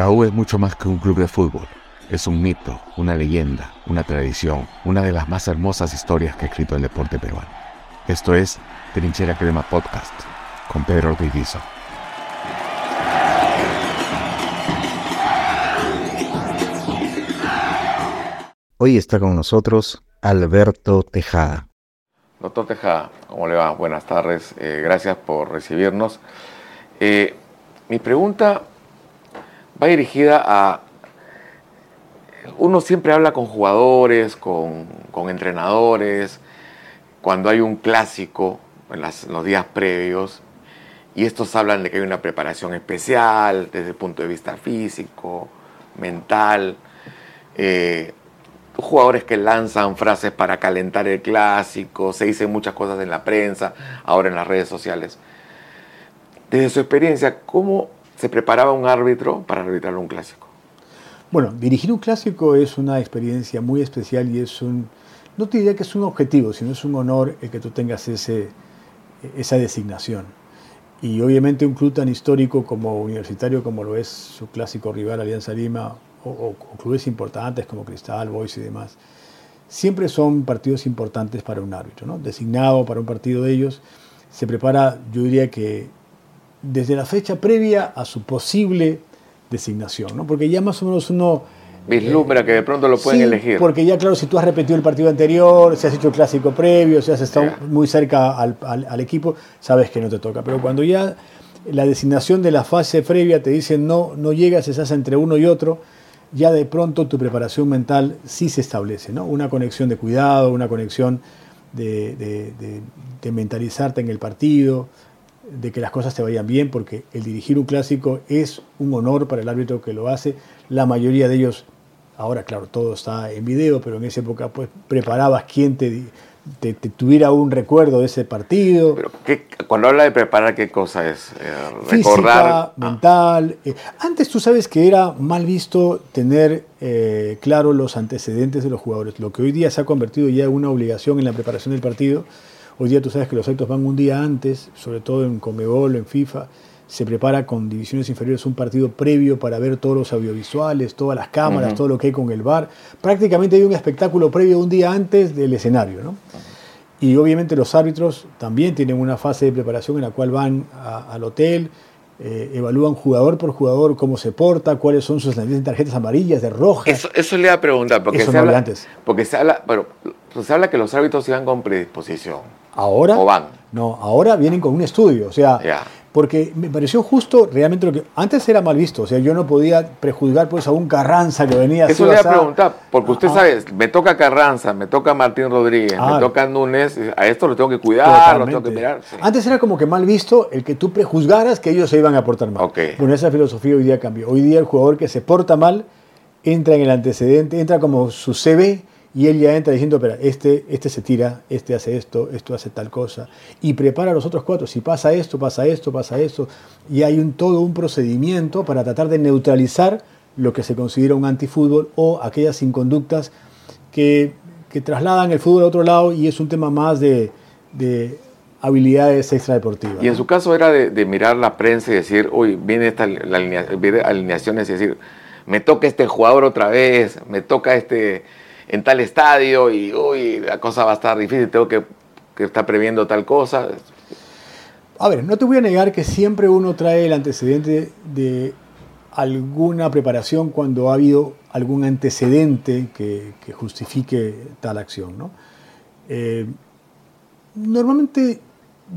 La U es mucho más que un club de fútbol. Es un mito, una leyenda, una tradición, una de las más hermosas historias que ha escrito el deporte peruano. Esto es Trinchera Crema Podcast con Pedro Ortiz Hoy está con nosotros Alberto Tejada. Doctor Tejada, ¿cómo le va? Buenas tardes, eh, gracias por recibirnos. Eh, mi pregunta va dirigida a... Uno siempre habla con jugadores, con, entrenadores, cuando hay un clásico en, los días previos, y estos hablan de que hay una preparación especial desde el punto de vista físico, mental. Eh, jugadores que lanzan frases para calentar el clásico, se dicen muchas cosas en la prensa, ahora en las redes sociales. Desde su experiencia, ¿cómo se preparaba un árbitro para arbitrar un clásico? Bueno, dirigir un clásico es una experiencia muy especial y es un, no te diría que es un objetivo, sino es un honor el que tú tengas ese, esa designación. Y obviamente un club tan histórico como universitario como lo es su clásico rival Alianza Lima o, clubes importantes como Cristal, Boys y demás, siempre son partidos importantes para un árbitro, ¿no? Designado para un partido de ellos, se prepara, yo diría que desde la fecha previa a su posible designación, ¿no? Porque ya más o menos uno... Vislumbra que de pronto lo pueden elegir. Porque ya, claro, si tú has repetido el partido anterior, si has hecho el clásico previo, si has estado muy cerca al, al, equipo, sabes que no te toca. Pero cuando ya la designación de la fase previa te dicen no, no llegas, estás entre uno y otro, ya de pronto tu preparación mental sí se establece, ¿no? Una conexión de cuidado, una conexión de, mentalizarte en el partido, de que las cosas te vayan bien, porque el dirigir un clásico es un honor para el árbitro que lo hace. La mayoría de ellos, ahora claro, todo está en video, pero en esa época pues preparabas quién te te, tuviera un recuerdo de ese partido. Pero cuando habla de preparar, ¿qué cosa es? Eh, recordar. Ah. mental. Eh, antes tú sabes que era mal visto tener eh, claro los antecedentes de los jugadores. Lo que hoy día se ha convertido ya en una obligación en la preparación del partido. Hoy día tú sabes que los actos van un día antes, sobre todo en Comebol, en FIFA se prepara con divisiones inferiores un partido previo para ver todos los audiovisuales, todas las cámaras, todo lo que hay con el bar. Prácticamente hay un espectáculo previo un día antes del escenario. ¿no? Y obviamente los árbitros también tienen una fase de preparación en la cual van al hotel, eh, evalúan jugador por jugador cómo se porta, cuáles son sus tarjetas amarillas, de rojas. Eso, le iba a preguntar, porque, se, habla, porque se habla, pero, se habla que los árbitros iban con predisposición. Ahora. ¿O van? No, ahora vienen con un estudio. O sea, porque me pareció justo realmente lo que antes era mal visto, o sea, yo no podía prejuzgar pues a un Carranza que venía Eso le voy a preguntar, porque usted sabe, me toca Carranza, me toca Martín Rodríguez, me ah. toca Núñez, a esto lo tengo que cuidar, lo tengo que mirar. Antes era como que mal visto el que tú prejuzgaras que ellos se iban a portar mal. Bueno, esa filosofía hoy día cambió. Hoy día el jugador que se porta mal entra en el antecedente, entra como su CV y él ya entra diciendo, pero este, este se tira, este hace esto, esto hace tal cosa, y prepara a los otros cuatro, si pasa esto, pasa esto, pasa esto, y hay un, todo un procedimiento para tratar de neutralizar lo que se considera un antifútbol o aquellas inconductas que, que trasladan el fútbol a otro lado y es un tema más de, de habilidades extradeportivas. Y en su caso era de, mirar la prensa y decir, uy, viene esta la alineación, es decir, me toca este jugador otra vez, me toca este en tal estadio y uy, la cosa va a estar difícil, tengo que, estar previendo tal cosa. A ver, no te voy a negar que siempre uno trae el antecedente de alguna preparación cuando ha habido algún antecedente que, justifique tal acción. ¿no? Eh, normalmente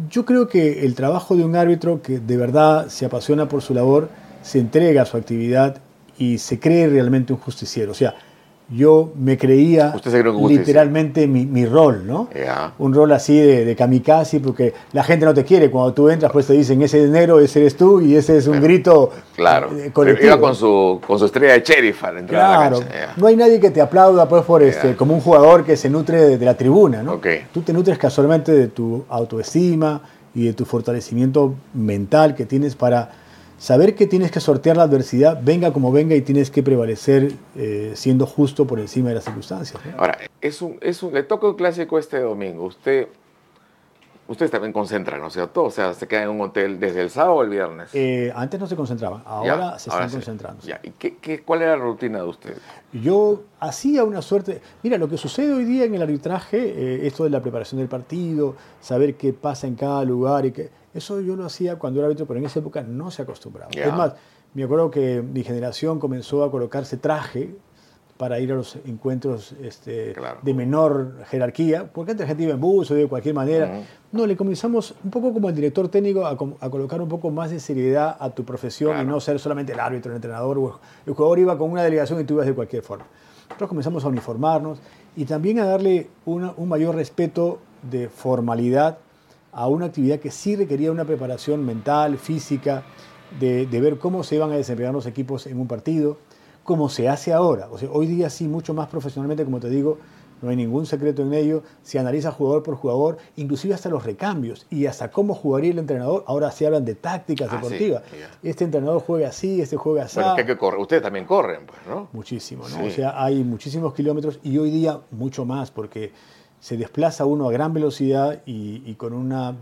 yo creo que el trabajo de un árbitro que de verdad se apasiona por su labor, se entrega a su actividad y se cree realmente un justiciero. O sea, yo me creía literalmente mi, rol, ¿no? Un rol así de, de, kamikaze, porque la gente no te quiere. Cuando tú entras, pues te dicen, ese dinero, ese eres tú, y ese es un grito claro. Eh, colectivo. Iba con su, con su estrella de sheriff al claro. No hay nadie que te aplauda pues, por este, como un jugador que se nutre de, la tribuna, ¿no? Tú te nutres casualmente de tu autoestima y de tu fortalecimiento mental que tienes para saber que tienes que sortear la adversidad, venga como venga, y tienes que prevalecer eh, siendo justo por encima de las circunstancias. Ahora, es un, es un, le toca un clásico este domingo. Usted ustedes también concentran, ¿no es cierto? O sea, se quedan en un hotel desde el sábado o el viernes. Eh, antes no se concentraban, ahora Ya, se ahora están sí. concentrando. Ya, ¿Y qué, qué- cuál era la rutina de ustedes? Yo hacía una suerte. Mira, lo que sucede hoy día en el arbitraje, eh, esto de la preparación del partido, saber qué pasa en cada lugar y que eso yo lo hacía cuando era árbitro, pero en esa época no se acostumbraba. Ya. Es más, me acuerdo que mi generación comenzó a colocarse traje para ir a los encuentros este, Claro. de menor jerarquía, porque antes la gente iba en bus o de cualquier manera. Ujú. No, le comenzamos un poco como el director técnico a, a colocar un poco más de seriedad a tu profesión y Claro. no ser solamente el árbitro, el entrenador. o El jugador iba con una delegación y tú ibas de cualquier forma. Nosotros comenzamos a uniformarnos y también a darle una- un mayor respeto de formalidad a una actividad que sí requería una preparación mental, física, de, de ver cómo se iban a desempeñar los equipos en un partido, como se hace ahora. O sea, hoy día sí, mucho más profesionalmente, como te digo, no hay ningún secreto en ello, se analiza jugador por jugador, inclusive hasta los recambios y hasta cómo jugaría el entrenador. Ahora se hablan de tácticas Ah, sí, deportivas. Este entrenador juega así, este juega así. Bueno, que que. Ustedes también corren, pues, ¿no? Muchísimo, ¿no? Sí. O sea, hay muchísimos kilómetros y hoy día mucho más, porque se desplaza uno a gran velocidad y, y con una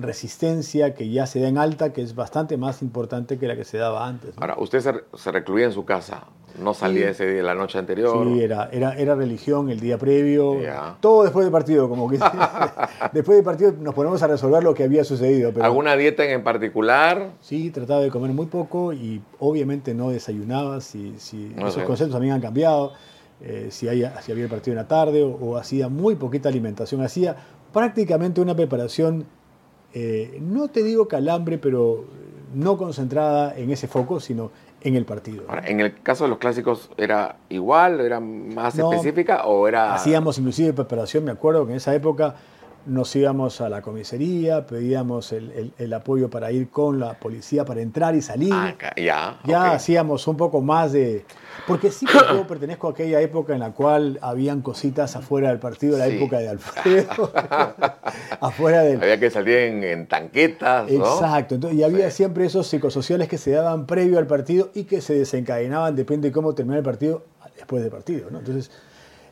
resistencia que ya se da en alta, que es bastante más importante que la que se daba antes. ¿no? Ahora, usted se, se recluía en su casa, no salía Sí. ese día, la noche anterior. Sí, era, era, era religión el día previo, Ya. todo después del partido, como que después del partido nos ponemos a resolver lo que había sucedido. Pero ¿Alguna dieta en particular? Sí, trataba de comer muy poco y obviamente no desayunaba, si, si No esos sé. conceptos también han cambiado, eh, si, hay- si había el partido en la tarde o, o hacía muy poquita alimentación, hacía prácticamente una preparación, eh, no te digo calambre, pero no concentrada en ese foco, sino en el partido. Ahora, en el caso de los clásicos, ¿era igual? ¿Era más No. específica o era...? Hacíamos inclusive preparación, me acuerdo que en esa época nos íbamos a la comisaría, pedíamos el, el- el apoyo para ir con la policía para entrar y salir. Ah, ya, hacíamos un poco más de... Porque sí que yo pertenezco a aquella época en la cual habían cositas afuera del partido, la Sí. época de Alfredo, afuera del... Había que salir en, en tanquetas, ¿no? Exacto, entonces, y había Sí. siempre esos psicosociales que se daban previo al partido y que se desencadenaban, depende de cómo terminara el partido, después del partido. ¿no? Entonces,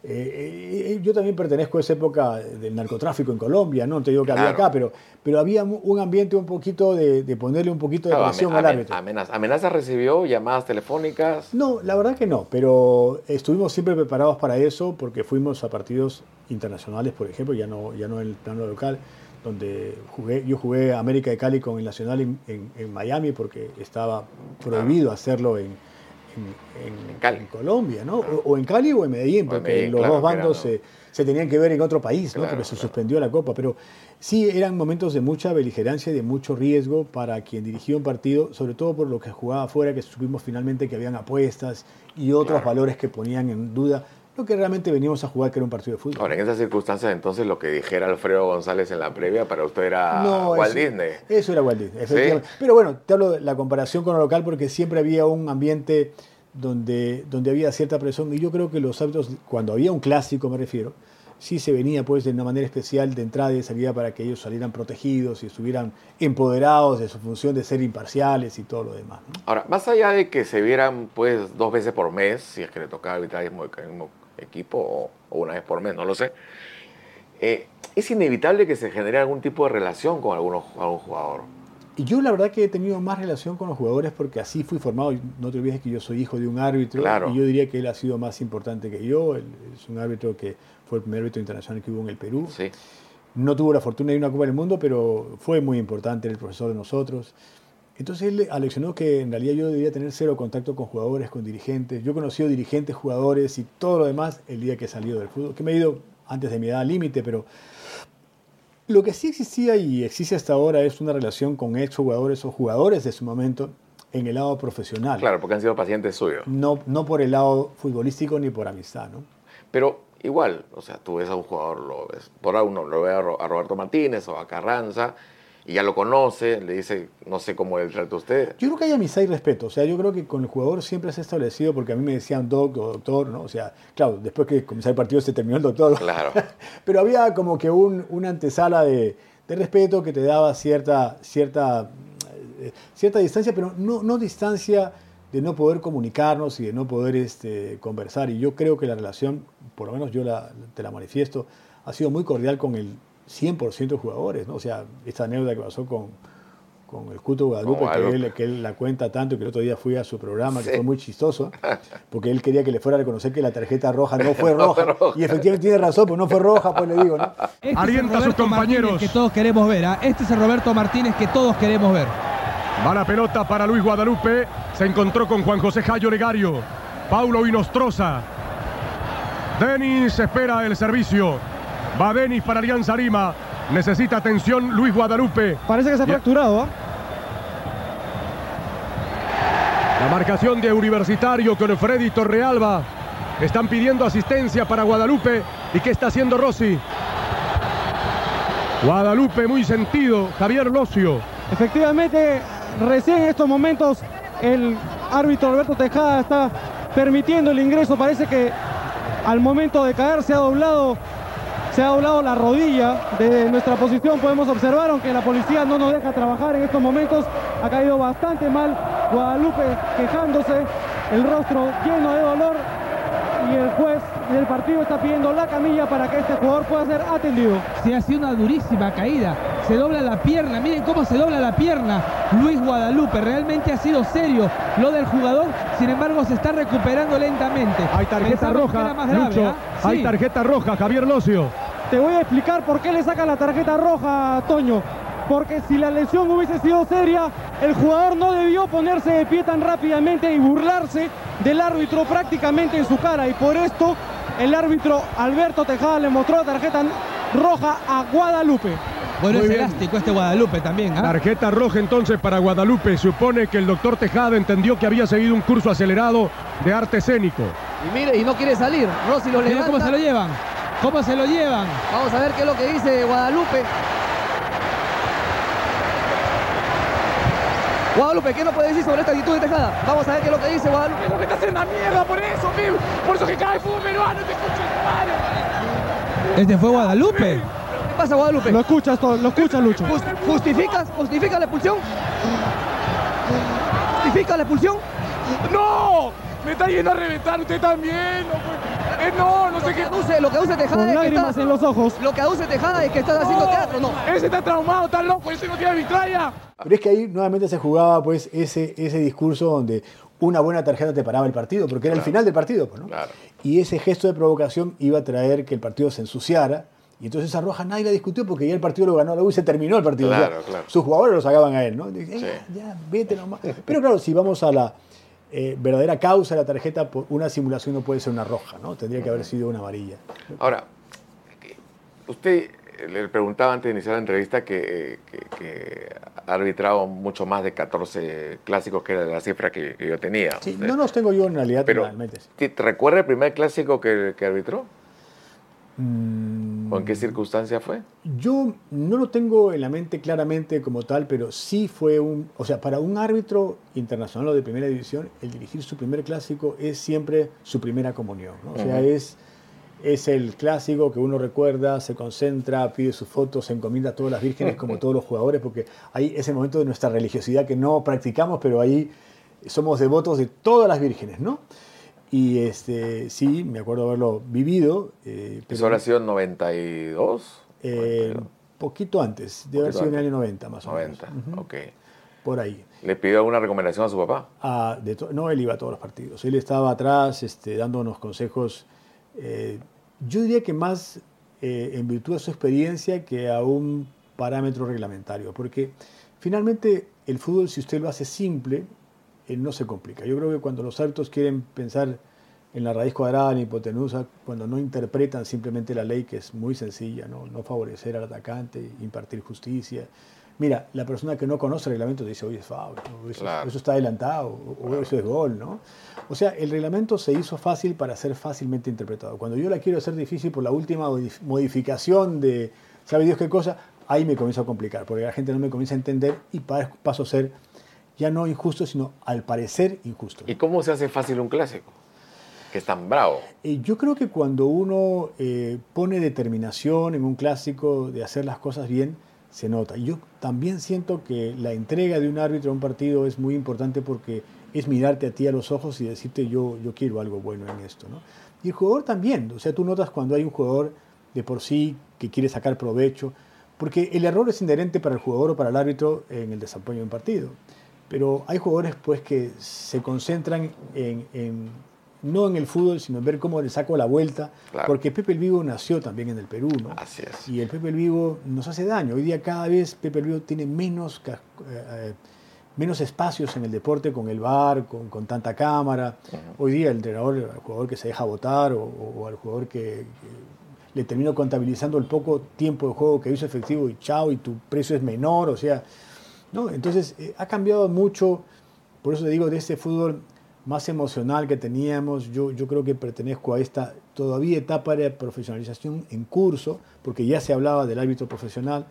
eh, eh, yo también pertenezco a esa época del narcotráfico en Colombia, no te digo que había acá, pero, pero había un ambiente un poquito de, de ponerle un poquito de Claro, presión amen- al árbitro. amenaz- ¿Amenazas recibió? ¿Llamadas telefónicas? No, la verdad que no, pero estuvimos siempre preparados para eso porque fuimos a partidos internacionales, por ejemplo, ya no, ya no en el plano local, donde jugué, yo jugué América de Cali con el Nacional en, en- en Miami porque estaba prohibido hacerlo en, en- Cali. en Colombia, ¿no? O, o en Cali o en Medellín, porque Medellín, los claro, dos bandos se, se tenían que ver en otro país, ¿no? Claro, porque se suspendió la Copa, pero sí eran momentos de mucha beligerancia y de mucho riesgo para quien dirigía un partido, sobre todo por lo que jugaba afuera, que supimos finalmente que habían apuestas y otros valores que ponían en duda lo que realmente veníamos a jugar, que era un partido de fútbol. Ahora, en esas circunstancias, entonces, lo que dijera Alfredo González en la previa para usted era No, Walt eso- Disney. Eso era Walt Disney, efectivamente. Pero bueno, te hablo de la comparación con lo local porque siempre había un ambiente donde, donde había cierta presión y yo creo que los árbitros, cuando había un clásico me refiero, sí se venía pues de una manera especial de entrada y de salida para que ellos salieran protegidos y estuvieran empoderados de su función de ser imparciales y todo lo demás. ¿no? Ahora, más allá de que se vieran pues dos veces por mes, si es que le tocaba el equipo o, o una vez por mes, no lo sé, eh, es inevitable que se genere algún tipo de relación con algunos, algún jugador. Y yo la verdad que he tenido más relación con los jugadores porque así fui formado. No te olvides que yo soy hijo de un árbitro Claro. y yo diría que él ha sido más importante que yo. Él es un árbitro que fue el primer árbitro internacional que hubo en el Perú. Sí. No tuvo la fortuna de ir a una Copa del Mundo, pero fue muy importante, el profesor de nosotros. Entonces él aleccionó que en realidad yo debía tener cero contacto con jugadores, con dirigentes. Yo he conocido dirigentes, jugadores y todo lo demás el día que he salido del fútbol, que me he ido antes de mi edad límite, pero lo que sí existía y existe hasta ahora es una relación con exjugadores o jugadores de su momento en el lado profesional. Claro, porque han sido pacientes suyos. No, no por el lado futbolístico ni por amistad, ¿no? Pero igual, o sea, tú ves a un jugador, lo ves, por uno lo ve a Roberto Martínez o a Carranza y ya lo conoce, le dice, no sé cómo él trata a usted. Yo creo que hay amistad y respeto. O sea, yo creo que con el jugador siempre se ha establecido, porque a mí me decían doc o doctor, ¿no? O sea, claro, después que comenzó el partido se terminó el doctor. Claro. Pero había como que un, una antesala de, de respeto que te daba cierta, cierta, eh, cierta distancia, pero no, no distancia de no poder comunicarnos y de no poder este, conversar. Y yo creo que la relación, por lo menos yo la, te la manifiesto, ha sido muy cordial con el 100% jugadores, ¿no? O sea, esta anécdota que pasó con, con el Cuto Guadalupe, que él, que él, la cuenta tanto, que el otro día fui a su programa, que fue muy chistoso, porque él quería que le fuera a reconocer que la tarjeta roja no fue roja. Y efectivamente tiene razón, pues no fue roja, pues le digo, ¿no? Este Alienta a sus compañeros. que todos queremos ver, ¿ah? Este es el Roberto Martínez que todos queremos ver. Va la pelota para Luis Guadalupe. Se encontró con Juan José Jayo Legario. Paulo Inostroza. Denis espera el servicio. Va Denis para Alianza Lima. Necesita atención Luis Guadalupe. Parece que se ha fracturado. ¿ah? La marcación de Universitario con Freddy Torrealba. Están pidiendo asistencia para Guadalupe. ¿Y qué está haciendo Rossi? Guadalupe muy sentido. Javier Locio. Efectivamente, recién en estos momentos el árbitro Alberto Tejada está permitiendo el ingreso. Parece que al momento de caer se ha doblado se ha doblado la rodilla de nuestra posición. Podemos observar, aunque la policía no nos deja trabajar en estos momentos, ha caído bastante mal. Guadalupe quejándose, el rostro lleno de dolor y el juez del partido está pidiendo la camilla para que este jugador pueda ser atendido. Se ha sido una durísima caída, se dobla la pierna, miren cómo se dobla la pierna Luis Guadalupe, realmente ha sido serio lo del jugador, sin embargo se está recuperando lentamente. Hay tarjeta roja, ¿ah? hay tarjeta roja, Javier Locio. Te voy a explicar por qué le saca la tarjeta roja, Toño. Porque si la lesión hubiese sido seria, el jugador no debió ponerse de pie tan rápidamente y burlarse del árbitro prácticamente en su cara. Y por esto el árbitro Alberto Tejada le mostró la tarjeta roja a Guadalupe. Bueno, es elástico este Guadalupe también. ¿ah? Tarjeta roja entonces para Guadalupe. Supone que el doctor Tejada entendió que había seguido un curso acelerado de arte escénico. Y mire, y no quiere salir. Rossi lo levanta. cómo se lo llevan. ¿Cómo se lo llevan? Vamos a ver qué es lo que dice Guadalupe. Guadalupe, ¿qué no puede decir sobre esta actitud de Tejada? Vamos a ver qué es lo que dice Guadalupe. Porque estás en la mierda por eso, mío. Por eso que cae fútbol peruano, te escucho madre. ¿Este fue Guadalupe? ¿Qué pasa, Guadalupe? Lo escuchas, todo, lo escuchas, Lucho. ¿Justificas? ¿Justificas la expulsión? ¿Justifica la expulsión? ¡No! Me está yendo a reventar usted también. No, eh, no, no sé qué. Aduce, lo que aduce Tejada es que está, en los ojos. Lo que aduce Tejada es que estás haciendo teatro, no. Ese está traumado, está loco, ese no tiene vitralla. Pero es que ahí nuevamente se jugaba pues ese, ese discurso donde una buena tarjeta te paraba el partido, porque era el final del partido. Pues, ¿no? claro. Y ese gesto de provocación iba a traer que el partido se ensuciara. Y entonces esa roja nadie la discutió porque ya el partido lo ganó la U y se terminó el partido. Claro, claro. Sus jugadores lo sacaban a él, ¿no? ya, vete nomás. Pero claro, si vamos a la, eh, verdadera causa de la tarjeta, por una simulación no puede ser una roja, ¿no? Tendría que haber sido una amarilla. Ahora, usted le preguntaba antes de iniciar la entrevista que, ha arbitrado mucho más de 14 clásicos, que era la cifra que, yo tenía. Sí, no los tengo yo en realidad Pero, ¿Te recuerda el primer clásico que, arbitró? Mm. ¿O en qué circunstancia fue? Yo no lo tengo en la mente claramente como tal, pero sí fue un... O sea, para un árbitro internacional o de primera división, el dirigir su primer clásico es siempre su primera comunión. O sea, es, es el clásico que uno recuerda, se concentra, pide sus fotos, se encomienda a todas las vírgenes como todos los jugadores, porque hay ese momento de nuestra religiosidad que no practicamos, pero ahí somos devotos de todas las vírgenes, ¿no? Y este, sí, me acuerdo haberlo vivido. Eh, ¿Eso habrá sido en 92? Eh, poquito antes, debe haber sido en el año 90 más o menos. 90, ok. Por ahí. ¿Le pidió alguna recomendación a su papá? Ah, de no, él iba a todos los partidos. Él estaba atrás este, dándonos consejos, eh, yo diría que más eh, en virtud de su experiencia que a un parámetro reglamentario, porque finalmente el fútbol, si usted lo hace simple, eh, no se complica. Yo creo que cuando los altos quieren pensar en la raíz cuadrada, en la hipotenusa, cuando no interpretan simplemente la ley, que es muy sencilla, no, no favorecer al atacante, impartir justicia. Mira, la persona que no conoce el reglamento dice, oye, es foul, eso, está adelantado, o eso es gol, ¿no? O sea, el reglamento se hizo fácil para ser fácilmente interpretado. Cuando yo la quiero hacer difícil por la última modificación de, ¿sabe Dios qué cosa? Ahí me comienza a complicar, porque la gente no me comienza a entender y paso a ser ya no injusto, sino al parecer injusto. ¿Y cómo se hace fácil un clásico? Que es tan bravo. Eh, yo creo que cuando uno eh, pone determinación en un clásico de hacer las cosas bien, se nota. Y yo también siento que la entrega de un árbitro a un partido es muy importante porque es mirarte a ti a los ojos y decirte yo, yo quiero algo bueno en esto. ¿no? Y el jugador también, o sea, tú notas cuando hay un jugador de por sí que quiere sacar provecho, porque el error es inherente para el jugador o para el árbitro en el desempeño de un partido. Pero hay jugadores pues que se concentran en, en no en el fútbol, sino en ver cómo le saco la vuelta, Claro. porque Pepe el Vivo nació también en el Perú, ¿no? Así es. Y el Pepe el Vivo nos hace daño. Hoy día cada vez Pepe el Vivo tiene menos, eh, eh, menos espacios en el deporte con el bar, con, con tanta cámara. Hoy día el entrenador, el jugador que se deja votar o al jugador que, que le termino contabilizando el poco tiempo de juego que hizo efectivo y chao, y tu precio es menor, o sea, ¿no? Entonces eh, ha cambiado mucho, por eso te digo, de este fútbol más emocional que teníamos, yo, yo creo que pertenezco a esta todavía etapa de profesionalización en curso, porque ya se hablaba del árbitro profesional,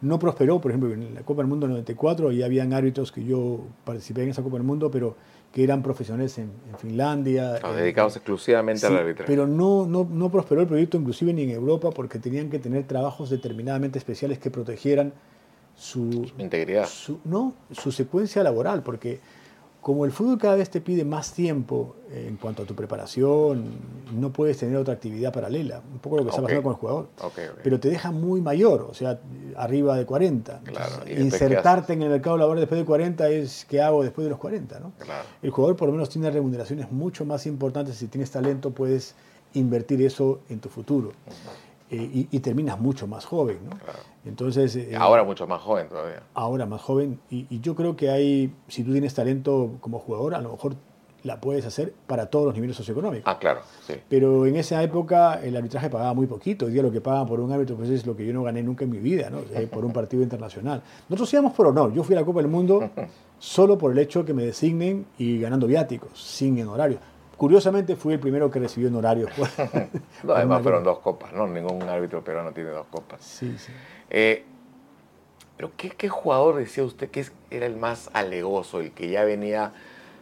no prosperó, por ejemplo, en la Copa del Mundo 94 ya habían árbitros que yo participé en esa Copa del Mundo, pero que eran profesionales en, en Finlandia. En- dedicados exclusivamente al Sí, arbitraje. Pero no, no, no prosperó el proyecto inclusive ni en Europa porque tenían que tener trabajos determinadamente especiales que protegieran su, Integridad. su- no, su secuencia laboral, porque como el fútbol cada vez te pide más tiempo en cuanto a tu preparación, no puedes tener otra actividad paralela, un poco lo que está pasando con el jugador. Pero te deja muy mayor, o sea, arriba de 40. Claro, Entonces, ¿y después qué insertarte en el mercado laboral después de 40 es qué hago después de los 40, ¿no? Claro. El jugador por lo menos tiene remuneraciones mucho más importantes. Si tienes talento, puedes invertir eso en tu futuro. Eh, y, y terminas mucho más joven, ¿no? Entonces, eh, Ahora mucho más joven todavía. ahora más joven. Y, y yo creo que hay, si tú tienes talento como jugador, a lo mejor la puedes hacer para todos los niveles socioeconómicos. Ah, claro, sí. Pero en esa época el arbitraje pagaba muy poquito. Hoy día lo que pagan por un árbitro pues es lo que yo no gané nunca en mi vida, ¿no? Eh, por un partido internacional. Nosotros íbamos por honor. Yo fui a la Copa del Mundo solo por el hecho que me designen y ganando viáticos, sin en horario. Curiosamente fui el primero que recibió en horario. No, además fueron dos copas, ¿no? Ningún árbitro peruano tiene dos copas. Sí, sí. Eh, pero ¿qué, qué jugador decía usted que era el más alegoso, el que ya venía,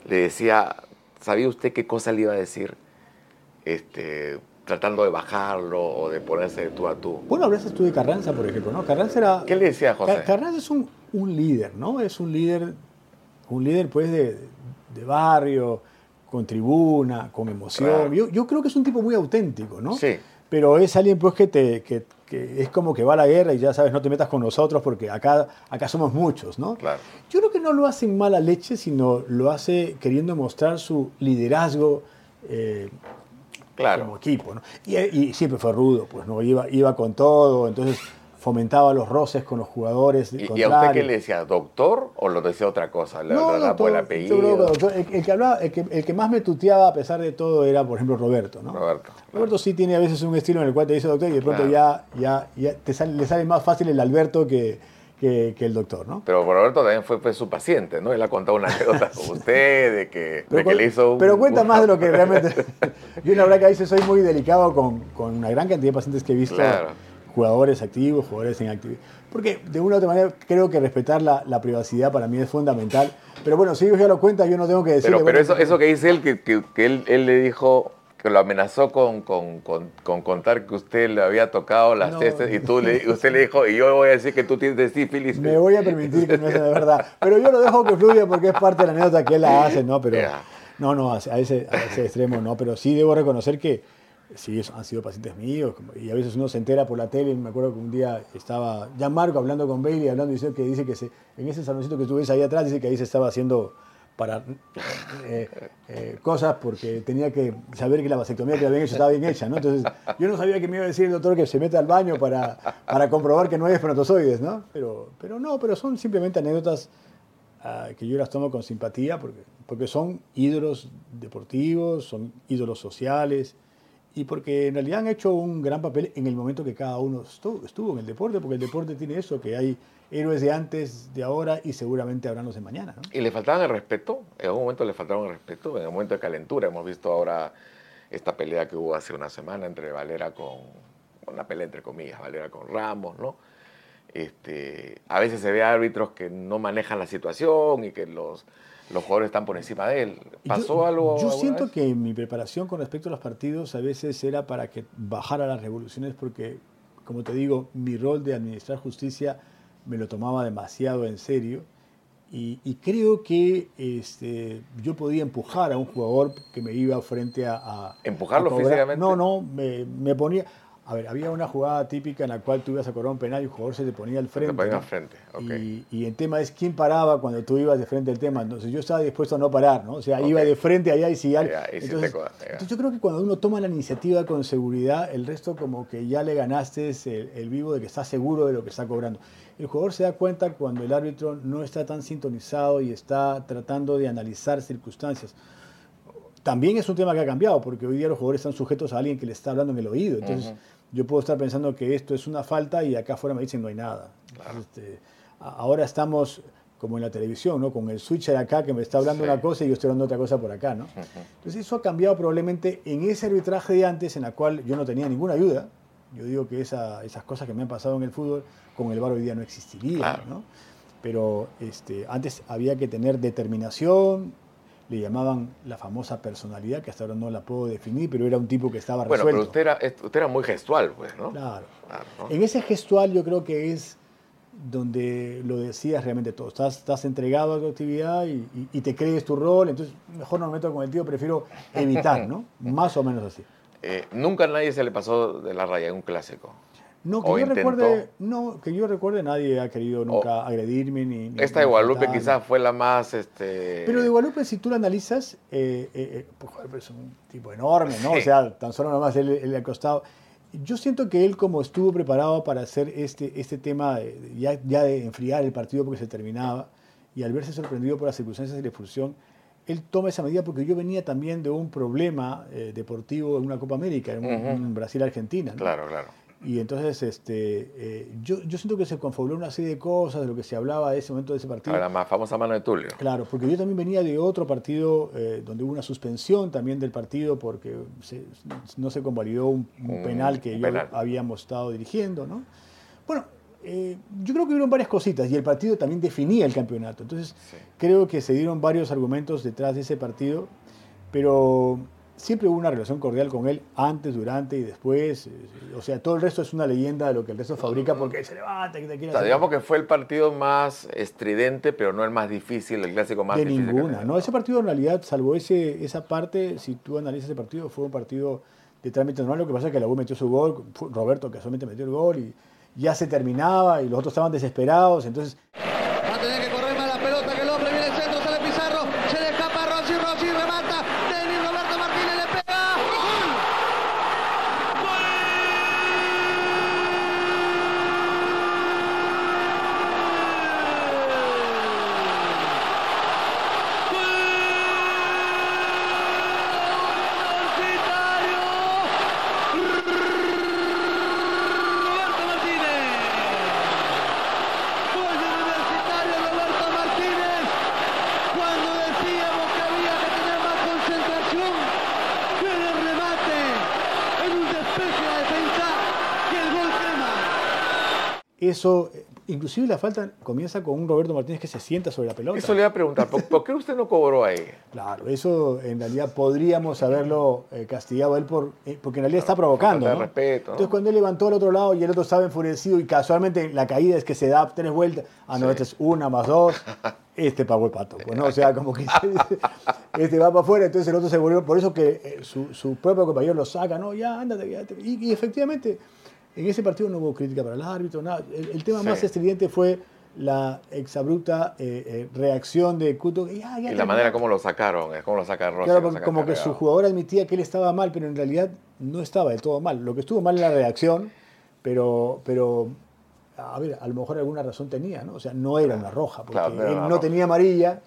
le decía, ¿sabía usted qué cosa le iba a decir? Este, tratando de bajarlo o de ponerse de tú a tú. Bueno, hablaste tú de Carranza, por ejemplo, ¿no? Carranza era... ¿Qué le decía José? Ca- Carranza es un, un líder, ¿no? Es un líder, un líder pues de, de barrio, con tribuna, con emoción. Claro. Yo, yo creo que es un tipo muy auténtico, ¿no? Sí. Pero es alguien pues que, te, que, que es como que va a la guerra y ya sabes, no te metas con nosotros porque acá, acá somos muchos, ¿no? Claro. Yo creo que no lo hace en mala leche, sino lo hace queriendo mostrar su liderazgo eh, Claro. como equipo, ¿no? Y, y siempre fue rudo, pues, ¿no? Iba, iba con todo, entonces fomentaba los roces con los jugadores. ¿Y, y a usted qué le decía? ¿Doctor o lo decía otra cosa? ¿Le No, por el apellido? yo creo que doctor- el, el que hablaba, el, que, el que más me tuteaba a pesar de todo era, por ejemplo, Roberto, ¿no? Roberto. claro. Roberto sí tiene a veces un estilo en el cual te dice doctor y de pronto Claro. ya, ya, ya te sale, le sale más fácil el Alberto que, que, que el doctor, ¿no? Pero Roberto también fue, fue su paciente, ¿no? Él ha contado una anécdota con usted de que, de que le hizo un- pero cuenta un- más de lo que realmente... Yo la verdad que a veces soy muy delicado con, con una gran cantidad de pacientes que he visto, Claro. Jugadores activos, jugadores en actividad. Porque de una u otra manera creo que respetar la, la privacidad para mí es fundamental. Pero bueno, si ellos ya lo cuentan, yo no tengo que decirle... Pero, pero bueno, eso, eso que dice él, que, que- que él, él le dijo, que lo amenazó con, con, con- con contar que usted le había tocado las No. testes y tú le, usted le dijo, y yo voy a decir que tú tienes sífilis. Me voy a permitir que no sea de verdad. Pero yo lo dejo que fluya porque es parte de la anécdota que él la hace, ¿no? Pero no, no, a ese, a ese extremo no. Pero sí debo reconocer que sí han sido pacientes míos y a veces uno se entera por la tele. Me acuerdo que un día estaba Marco hablando con Bailey, hablando dice que dice que se, en ese saloncito que tú ves ahí atrás, dice que ahí se estaba haciendo para eh, eh, cosas porque tenía que saber que la vasectomía que habían hecho estaba bien hecha, ¿no? Entonces, yo no sabía que me iba a decir el doctor que se meta al baño para, para comprobar que no hay espermatozoides, ¿no? Pero, pero no, pero son simplemente anécdotas ah, que yo las tomo con simpatía porque, porque son ídolos deportivos, son ídolos sociales y porque en realidad han hecho un gran papel en el momento que cada uno estuvo, en el deporte, porque el deporte tiene eso, que hay héroes de antes, de ahora y seguramente habrán los de mañana. ¿Y le faltaban el respeto? En algún momento le faltaron el respeto, en el momento de calentura. Hemos visto ahora esta pelea que hubo hace una semana entre Valera con, una pelea entre comillas, Valera con Ramos, ¿no? Este, a veces se ve árbitros que no manejan la situación y que los, los jugadores están por encima de él. ¿Pasó yo, algo? Yo siento vez? que mi preparación con respecto a los partidos a veces era para que bajara las revoluciones porque, como te digo, mi rol de administrar justicia me lo tomaba demasiado en serio y, y creo que este, yo podía empujar a un jugador que me iba frente a... a ¿Empujarlo a físicamente? No, no, me, me ponía... A ver, había una jugada típica en la cual tú ibas a cobrar un penal y el jugador se te ponía al frente. Te ponía ¿no? al frente, ok. y, y el tema es quién paraba cuando tú ibas de frente al tema. Entonces yo estaba dispuesto a no parar, ¿no? O sea, iba de frente allá y si ya. Ya, y si te entonces, coda- ya. entonces yo creo que cuando uno toma la iniciativa con seguridad, el resto como que ya le ganaste el, el vivo de que está seguro de lo que está cobrando. El jugador se da cuenta cuando el árbitro no está tan sintonizado y está tratando de analizar circunstancias. También es un tema que ha cambiado, porque hoy día los jugadores están sujetos a alguien que les está hablando en el oído. Entonces, Ujú. yo puedo estar pensando que esto es una falta y acá afuera me dicen no hay nada. Este, a- ahora estamos como en la televisión, ¿no? Con el switcher acá que me está hablando Sí. una cosa y yo estoy hablando otra cosa por acá, ¿no? Entonces eso ha cambiado probablemente en ese arbitraje de antes, en la cual yo no tenía ninguna ayuda. Yo digo que esa- esas cosas que me han pasado en el fútbol, con el VAR hoy día no existirían, Claro. ¿no? Pero este, antes había que tener determinación, le llamaban la famosa personalidad, que hasta ahora no la puedo definir, pero era un tipo que estaba Bueno, pero resuelto. usted era, usted era muy gestual, pues, ¿no? Claro. Claro, ¿no? En ese gestual yo creo que es donde lo decías realmente todo. Estás, estás entregado a tu actividad y, y- y te crees tu rol, entonces mejor no me meto con el tío, prefiero evitar, ¿no? Más o menos así. Eh, nunca a nadie se le pasó de la raya en un clásico. No, que ¿O yo intentó? recuerde, no, que yo recuerde, nadie ha querido nunca agredirme ni. ni- Esta de Guadalupe quizás fue la más, este... Pero de Guadalupe, si tú lo analizas, eh, eh, eh, pues, es un tipo enorme, ¿no? O sea, tan solo nomás él, él al costado. Yo siento que él, como estuvo preparado para hacer este, este tema, de- ya, ya de enfriar el partido porque se terminaba, y al verse sorprendido por las circunstancias de la expulsión, él toma esa medida porque yo venía también de un problema eh, deportivo en una Copa América, en, Brasil-Argentina. ¿no? Claro, claro. Y entonces este, eh, yo, yo siento que se confabuló una serie de cosas de lo que se hablaba de ese momento de ese partido. La más famosa mano de Tulio. Claro, porque yo también venía de otro partido eh, donde hubo una suspensión también del partido porque se- no se convalidó un, penal que penal. habíamos estado dirigiendo, ¿no? Bueno, eh, yo creo que hubieron varias cositas y el partido también definía el campeonato. Entonces, Sí. creo que se dieron varios argumentos detrás de ese partido, pero siempre hubo una relación cordial con él antes, durante y después. eh, O sea, todo el resto es una leyenda de lo que el resto fabrica porque se levanta, que te quiere O sea, digamos que fue el partido más estridente, pero no el más difícil, el clásico más de difícil. que ninguna. No, ese partido en realidad, salvo ese, esa parte, si tú analizas ese partido, fue un partido de trámite normal. Lo que pasa es que la U metió su gol, Roberto casualmente metió el gol y ya se terminaba y los otros estaban desesperados. Entonces, Va a tener que correr más la pelota que el hombre. Viene el centro, sale Pizarro. Se le escapa Rossi, Rossi remata. Denis Roberto Martínez le pega. Roberto Martínez. Gol del Universitario Roberto Martínez. Cuando decíamos que había que tener más concentración, viene el remate en un despeje de la defensa que el gol crema. Eso, eh, inclusive la falta comienza con un Roberto Martínez que se sienta sobre la pelota. Eso le iba a preguntar, ¿por, por qué usted no cobró ahí? Claro, eso en realidad podríamos haberlo eh, castigado a él por, eh, porque en realidad está provocando. ¿no? respeto, ¿no? Entonces cuando él levantó al otro lado y el otro estaba enfurecido y casualmente la caída es que se da tres vueltas, ah no, Sí. esta es una más dos, este pagó el pato. Pues, ¿no? O sea, como que este va para afuera, entonces el otro se volvió, por eso que eh, su, su propio compañero lo saca, no, ya, ándate, ya y efectivamente en ese partido no hubo crítica para el árbitro, nada. El, el tema Sí. más estridente fue la exabrupta eh, eh, reacción de "Ya, ya Y la terminó". manera como lo sacaron, es como lo saca Rossi. Claro, lo saca como que su jugador admitía que él estaba mal, pero en realidad no estaba del todo mal. Lo que estuvo mal es la reacción, pero, pero a ver, a lo mejor alguna razón tenía, ¿no? O sea, no era una roja, porque Claro, él no roja. tenía amarilla,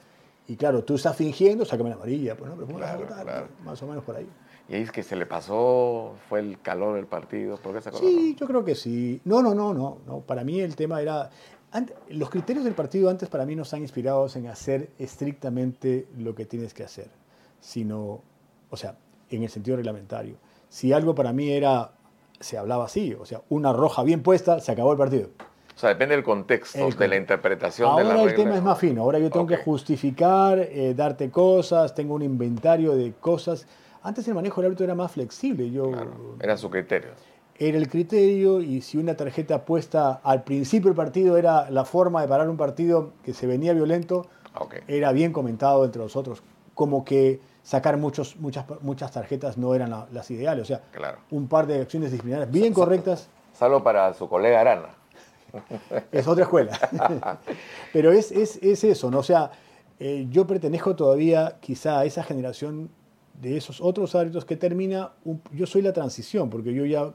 y claro, tú estás fingiendo, sácame la amarilla, pues no, pero ¿cómo la vas a Claro, botar? claro. Más o menos por ahí. Y ahí es que se le pasó, fue el calor del partido. ¿Por qué se? Sí, yo creo que sí. No, no, no, no, no. Para mí el tema era. ante- los criterios del partido antes para mí no están inspirados en hacer estrictamente lo que tienes que hacer, sino, o sea, en el sentido reglamentario. Si algo para mí era, se hablaba así, o sea, una roja bien puesta, se acabó el partido. O sea, depende del contexto, El de la interpretación Ahora de la el regla. tema es más fino, ahora yo tengo Ok. que justificar, eh, darte cosas, tengo un inventario de cosas. Antes el manejo del árbitro era más flexible, yo Claro, era su criterio. era el criterio y si una tarjeta puesta al principio del partido era la forma de parar un partido que se venía violento, Ok. era bien comentado entre nosotros. Como que sacar muchos, muchas, muchas tarjetas no eran la- las ideales. O sea, Claro. un par de acciones disciplinarias bien correctas Salvo para su colega Arana. es otra escuela. Pero es, es, es eso, ¿no? O sea, eh, yo pertenezco todavía quizá a esa generación de esos otros árbitros que termina, un- yo soy la transición, porque yo ya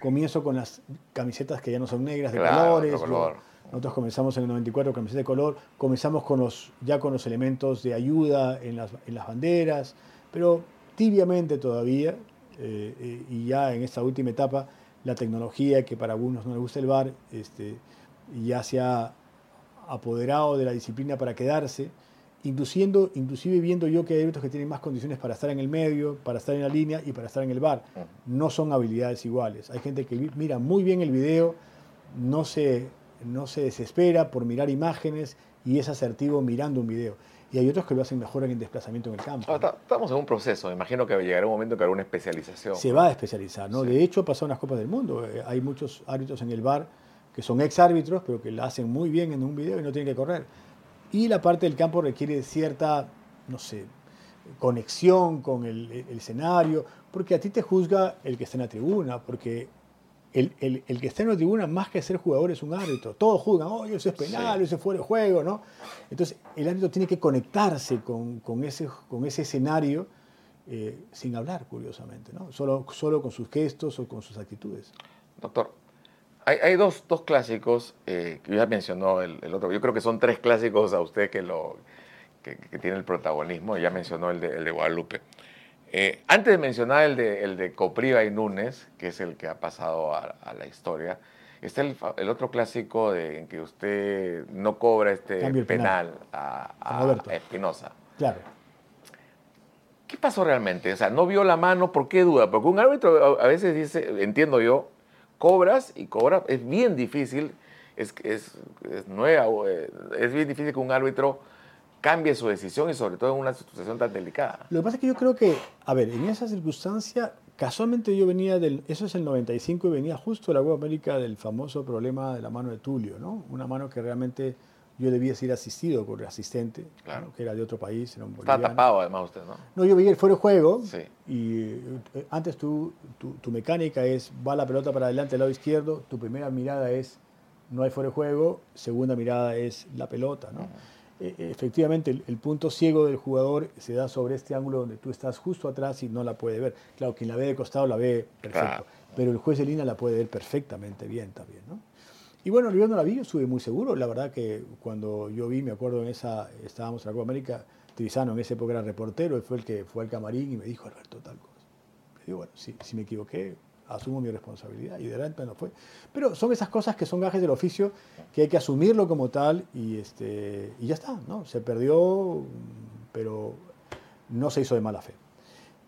comienzo con las camisetas que ya no son negras, de Claro, colores. otro color. Nosotros comenzamos en el 94 con camiseta de color, comenzamos con los, ya con los elementos de ayuda en las, en las banderas, pero tibiamente todavía, eh, eh, y ya en esta última etapa, la tecnología que para algunos no les gusta el VAR, este, ya se ha apoderado de la disciplina para quedarse, induciendo, inclusive viendo yo que hay árbitros que tienen más condiciones para estar en el medio, para estar en la línea y para estar en el bar. No son habilidades iguales. Hay gente que mira muy bien el video, no se, no se desespera por mirar imágenes y es asertivo mirando un video. Y hay otros que lo hacen mejor en el desplazamiento en el campo. Ah, ta- Estamos en un proceso. Imagino que llegará un momento que habrá una especialización. se va a especializar. ¿no? Sí. De hecho, pasado en las Copas del Mundo. Eh, Hay muchos árbitros en el bar que son ex árbitros, pero que la hacen muy bien en un video y no tienen que correr. Y la parte del campo requiere cierta, no sé, conexión con el, el escenario, porque a ti te juzga el que está en la tribuna, porque el, el- el que está en la tribuna, más que ser jugador, es un árbitro. Todos juzgan, oh, eso es penal, Sí. eso es fuera de juego, ¿no? Entonces, el árbitro tiene que conectarse con, con ese, con ese escenario eh, sin hablar, curiosamente, ¿no? Solo, solo con sus gestos o con sus actitudes. Doctor, hay, hay dos, dos clásicos eh, que ya mencionó el, el otro. Yo creo que son tres clásicos a usted que, lo, que, que tiene el protagonismo. Ya mencionó el de, el de Guadalupe. Eh, antes de mencionar el de, el de Copriva y Núñez, que es el que ha pasado a, a la historia, está el, otro clásico de, en que usted no cobra este penal. penal a, A Espinosa. Claro. ¿Qué pasó realmente? O sea, no vio la mano, ¿por qué duda? Porque un árbitro a veces dice, entiendo yo, cobras y cobras, es bien difícil, es, es, es nueva, o, eh, es bien difícil que un árbitro cambie su decisión y sobre todo en una situación tan delicada. Lo que pasa es que yo creo que, a ver, en esa circunstancia, casualmente yo venía del, eso es el 95 y venía justo de la Copa América del famoso problema de la mano de Tulio, ¿no? Una mano que realmente yo debía ser asistido por el asistente, Claro. ¿no? que era de otro país, era un Está tapado además usted, ¿no? No, yo veía el fuera de juego Sí. y eh, antes tu, tu mecánica es, va la pelota para adelante al lado izquierdo, tu primera mirada es, no hay fuera de juego, segunda mirada es la pelota, ¿no? Eh, eh, efectivamente, el, el punto ciego del jugador se da sobre este ángulo donde tú estás justo atrás y no la puede ver. Claro, quien la ve de costado la ve perfecto, Claro. pero el juez de línea la puede ver perfectamente bien también, ¿no? Y bueno, yo no la vi, yo muy seguro. La verdad que cuando yo vi, me acuerdo en esa, estábamos en la Copa América, Trizano en esa época era reportero, fue el que fue al camarín y me dijo, Alberto, tal cosa. Le digo, bueno, si, si me equivoqué, asumo mi responsabilidad. Y de repente no fue. Pero son esas cosas que son gajes del oficio, que hay que asumirlo como tal y, este, y ya está, ¿no? Se perdió, pero no se hizo de mala fe.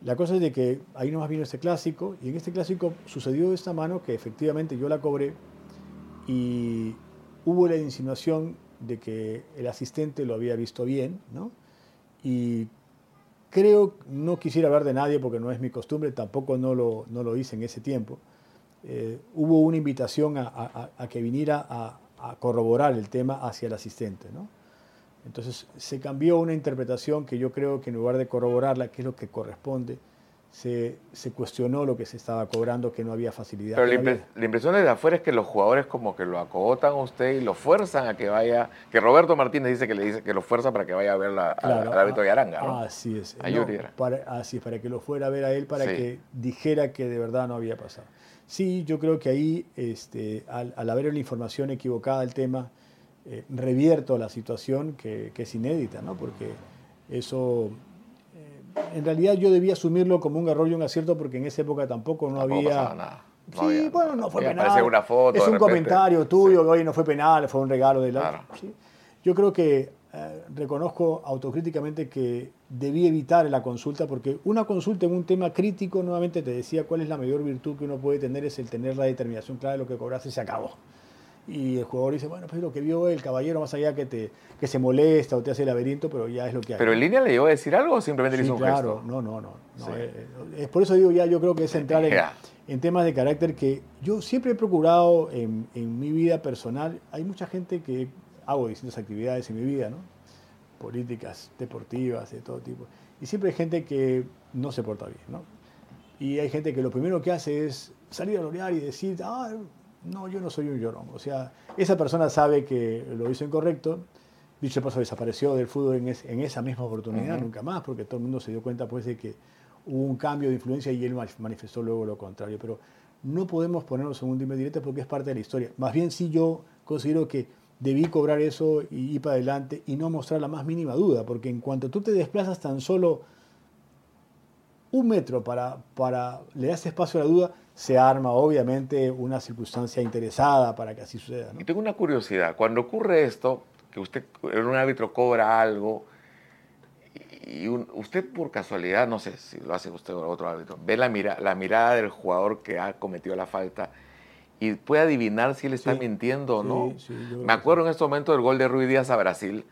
La cosa es de que ahí nomás vino este clásico, y en este clásico sucedió esta mano que efectivamente yo la cobré, y hubo la insinuación de que el asistente lo había visto bien, ¿no? Y creo, no quisiera hablar de nadie porque no es mi costumbre, tampoco no lo, no lo hice en ese tiempo. Eh, hubo una invitación a, a- a que viniera a, a corroborar el tema hacia el asistente, ¿no? Entonces se cambió una interpretación que yo creo que en lugar de corroborarla, que es lo que corresponde, se, se cuestionó lo que se estaba cobrando, que no había facilidad. Pero la, impre- la impresión desde afuera es que los jugadores como que lo acogotan a usted y lo fuerzan a que vaya, que Roberto Martínez dice que le dice que lo fuerza para que vaya a ver la, Claro, al árbitro de Aranga, ¿no? ah, Así es. A No, para, así es, para que lo fuera a ver a él, para Sí. que dijera que de verdad no había pasado. Sí, yo creo que ahí, este, al, al haber la información equivocada del tema, eh, revierto la situación que, que es inédita, ¿no? Porque eso, en realidad yo debía asumirlo como un error y un acierto porque en esa época tampoco no Tampoco había... nada. No sí, había- bueno, no fue penal. una foto es un comentario tuyo, Sí. que hoy no fue penal, fue un regalo de la... Claro. Sí. Yo creo que eh, reconozco autocríticamente que debí evitar la consulta porque una consulta en un tema crítico, nuevamente te decía cuál es la mayor virtud que uno puede tener, es el tener la determinación clara de lo que cobraste y se acabó. Y el jugador dice, bueno, pues lo que vio el caballero, más allá que, te, que se molesta o te hace laberinto, pero ya es lo que hay. Pero en línea le llegó a decir algo o simplemente le Sí, hizo un claro, gesto. no, no, no. no, Sí. eh, eh, es por eso digo ya, yo creo que es entrar en, en temas de carácter que yo siempre he procurado en, en mi vida personal. Hay mucha gente que hago distintas actividades en mi vida, ¿no? Políticas, deportivas, de todo tipo. Y siempre hay gente que no se porta bien, ¿no? Y hay gente que lo primero que hace es salir a lorear y decir, ah, no, yo no soy un llorón. O sea, esa persona sabe que lo hizo incorrecto. Dicho paso, desapareció del fútbol en, es- en esa misma oportunidad, nunca más, porque todo el mundo se dio cuenta pues, de que hubo un cambio de influencia y él manif- manifestó luego lo contrario. Pero no podemos ponernos en un dime directo porque es parte de la historia. Más bien, sí, yo considero que debí cobrar eso y ir para adelante y no mostrar la más mínima duda, porque en cuanto tú te desplazas tan solo un metro para, para le das espacio a la duda, se arma obviamente una circunstancia interesada para que así suceda. ¿no? Y tengo una curiosidad. Cuando ocurre esto, que usted, un árbitro cobra algo, y un- usted por casualidad, no sé si lo hace usted o otro árbitro, ve la, mira, la mirada del jugador que ha cometido la falta y puede adivinar si él está Sí. mintiendo o no. Sí, sí, Me acuerdo en este momento del gol de Ruiz Díaz a Brasil,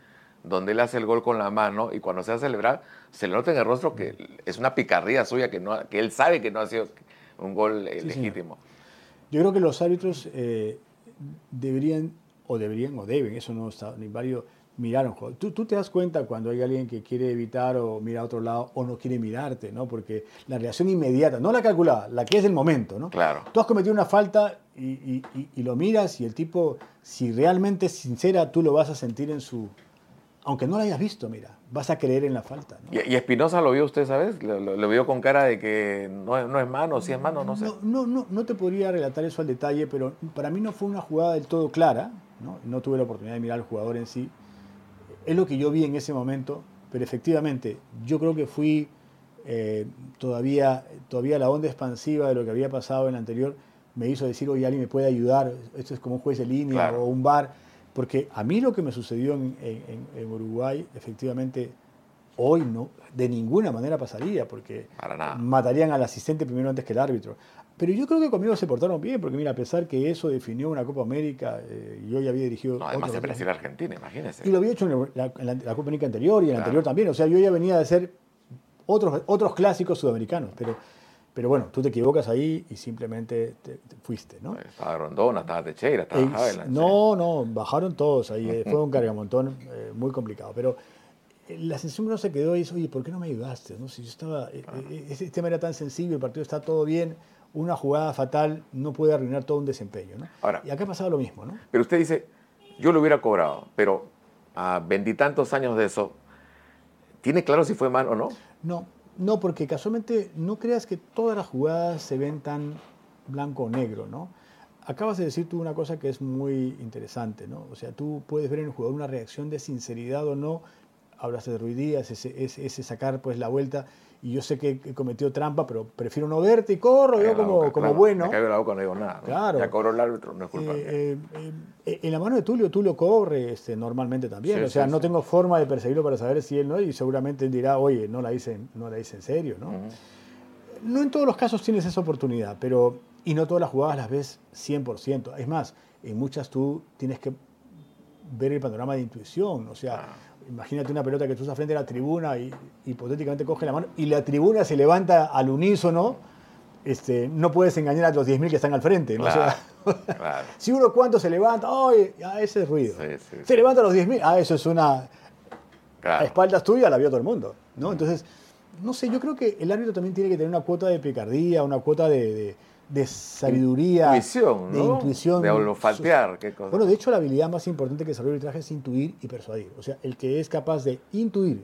donde él hace el gol con la mano y cuando se va a celebrar, se le nota en el rostro que es una picardía suya, que, no, que él sabe que no ha sido un gol eh, Sí, señor. legítimo. Yo creo que los árbitros eh, deberían, o deberían, o deben, eso no está ni válido, mirar un jugador. Tú, tú te das cuenta cuando hay alguien que quiere evitar o mirar a otro lado o no quiere mirarte, ¿no? Porque la reacción inmediata, no la calculada, la que es del momento, ¿no? Claro. Tú has cometido una falta y, y- y- y lo miras y el tipo, si realmente es sincera, tú lo vas a sentir en su... Aunque no lo hayas visto, mira, vas a creer en la falta. ¿no? Y, y Espinosa lo vio usted, ¿sabes? Lo, lo- lo vio con cara de que no, es- no es mano, si es mano, no sé. No, no, no, no te podría relatar eso al detalle, pero para mí no fue una jugada del todo clara, ¿no? No tuve la oportunidad de mirar al jugador en sí. Es lo que yo vi en ese momento, pero efectivamente yo creo que fui eh, todavía, todavía la onda expansiva de lo que había pasado en la anterior me hizo decir, oye, alguien me puede ayudar, esto es como un juez de línea Claro. o un bar, porque a mí lo que me sucedió en, en- en- en Uruguay, efectivamente, hoy no, de ninguna manera pasaría, porque matarían al asistente primero antes que el árbitro. Pero yo creo que conmigo se portaron bien, porque mira, a pesar que eso definió una Copa América, eh, yo ya había dirigido... No, además de Brasil-Argentina, imagínese. Y lo había hecho en la, en la- la Copa América anterior y en la Claro. anterior también. O sea, yo ya venía de hacer otros, otros clásicos sudamericanos, pero, pero bueno, tú te equivocas ahí y simplemente te, te fuiste, ¿no? Estaba Rondona, estaba Teixeira, estaba Eh, no, no, bajaron todos ahí. eh, Fue un cargamontón eh, muy complicado. Pero eh, la sensación que no se quedó es, oye, ¿por qué no me ayudaste? ¿No? Si yo estaba, eh, ese tema era tan sensible, el partido está todo bien, una jugada fatal no puede arruinar todo un desempeño. ¿no? Ahora- y acá ha pasado lo mismo, ¿no? Pero usted dice, yo lo hubiera cobrado, pero a veintitantos años de eso, ¿tiene claro si fue mano o no? No, no, porque casualmente no creas que todas las jugadas se ven tan blanco o negro, ¿no? Acabas de decir tú una cosa que es muy interesante, ¿no? O sea, tú puedes ver en el jugador una reacción de sinceridad o no. Hablaste de Ruiz Díaz, ese, ese, ese sacar pues la vuelta, y yo sé que he cometido trampa, pero prefiero no verte y corro, yo como, boca, como claro, bueno. Me caigo la boca, no digo nada. ¿no? Claro. Ya cobró el árbitro, no es culpa. Eh, eh, eh, en la mano de Tulio, Tulio cobre este, normalmente también. Sí, o sea, sí, no sí. tengo forma de perseguirlo para saber si él no, y seguramente él dirá, oye, no la hice, no la hice en serio, ¿no? No en todos los casos tienes esa oportunidad, pero. Y no todas las jugadas las ves 100%. Es más, en muchas tú tienes que ver el panorama de intuición. O sea, imagínate una pelota que tú estás frente a la tribuna y hipotéticamente coge la mano y la tribuna se levanta al unísono. Este, no puedes engañar a los 10.000 que están al frente. ¿no? O sea, Claro. si uno cuánto se levanta, ¡ay! ah, ese es ruido. Sí, sí, Se levanta a los 10.000, ah, eso es una. A espaldas tuyas la vio todo el mundo. ¿no? Entonces, no sé, yo creo que el árbitro también tiene que tener una cuota de picardía, una cuota de, de- de sabiduría. Intuición, de ¿no? intuición. De olfatear, qué cosa. Bueno, de hecho, la habilidad más importante que desarrolla el arbitraje es intuir y persuadir. O sea, el que es capaz de intuir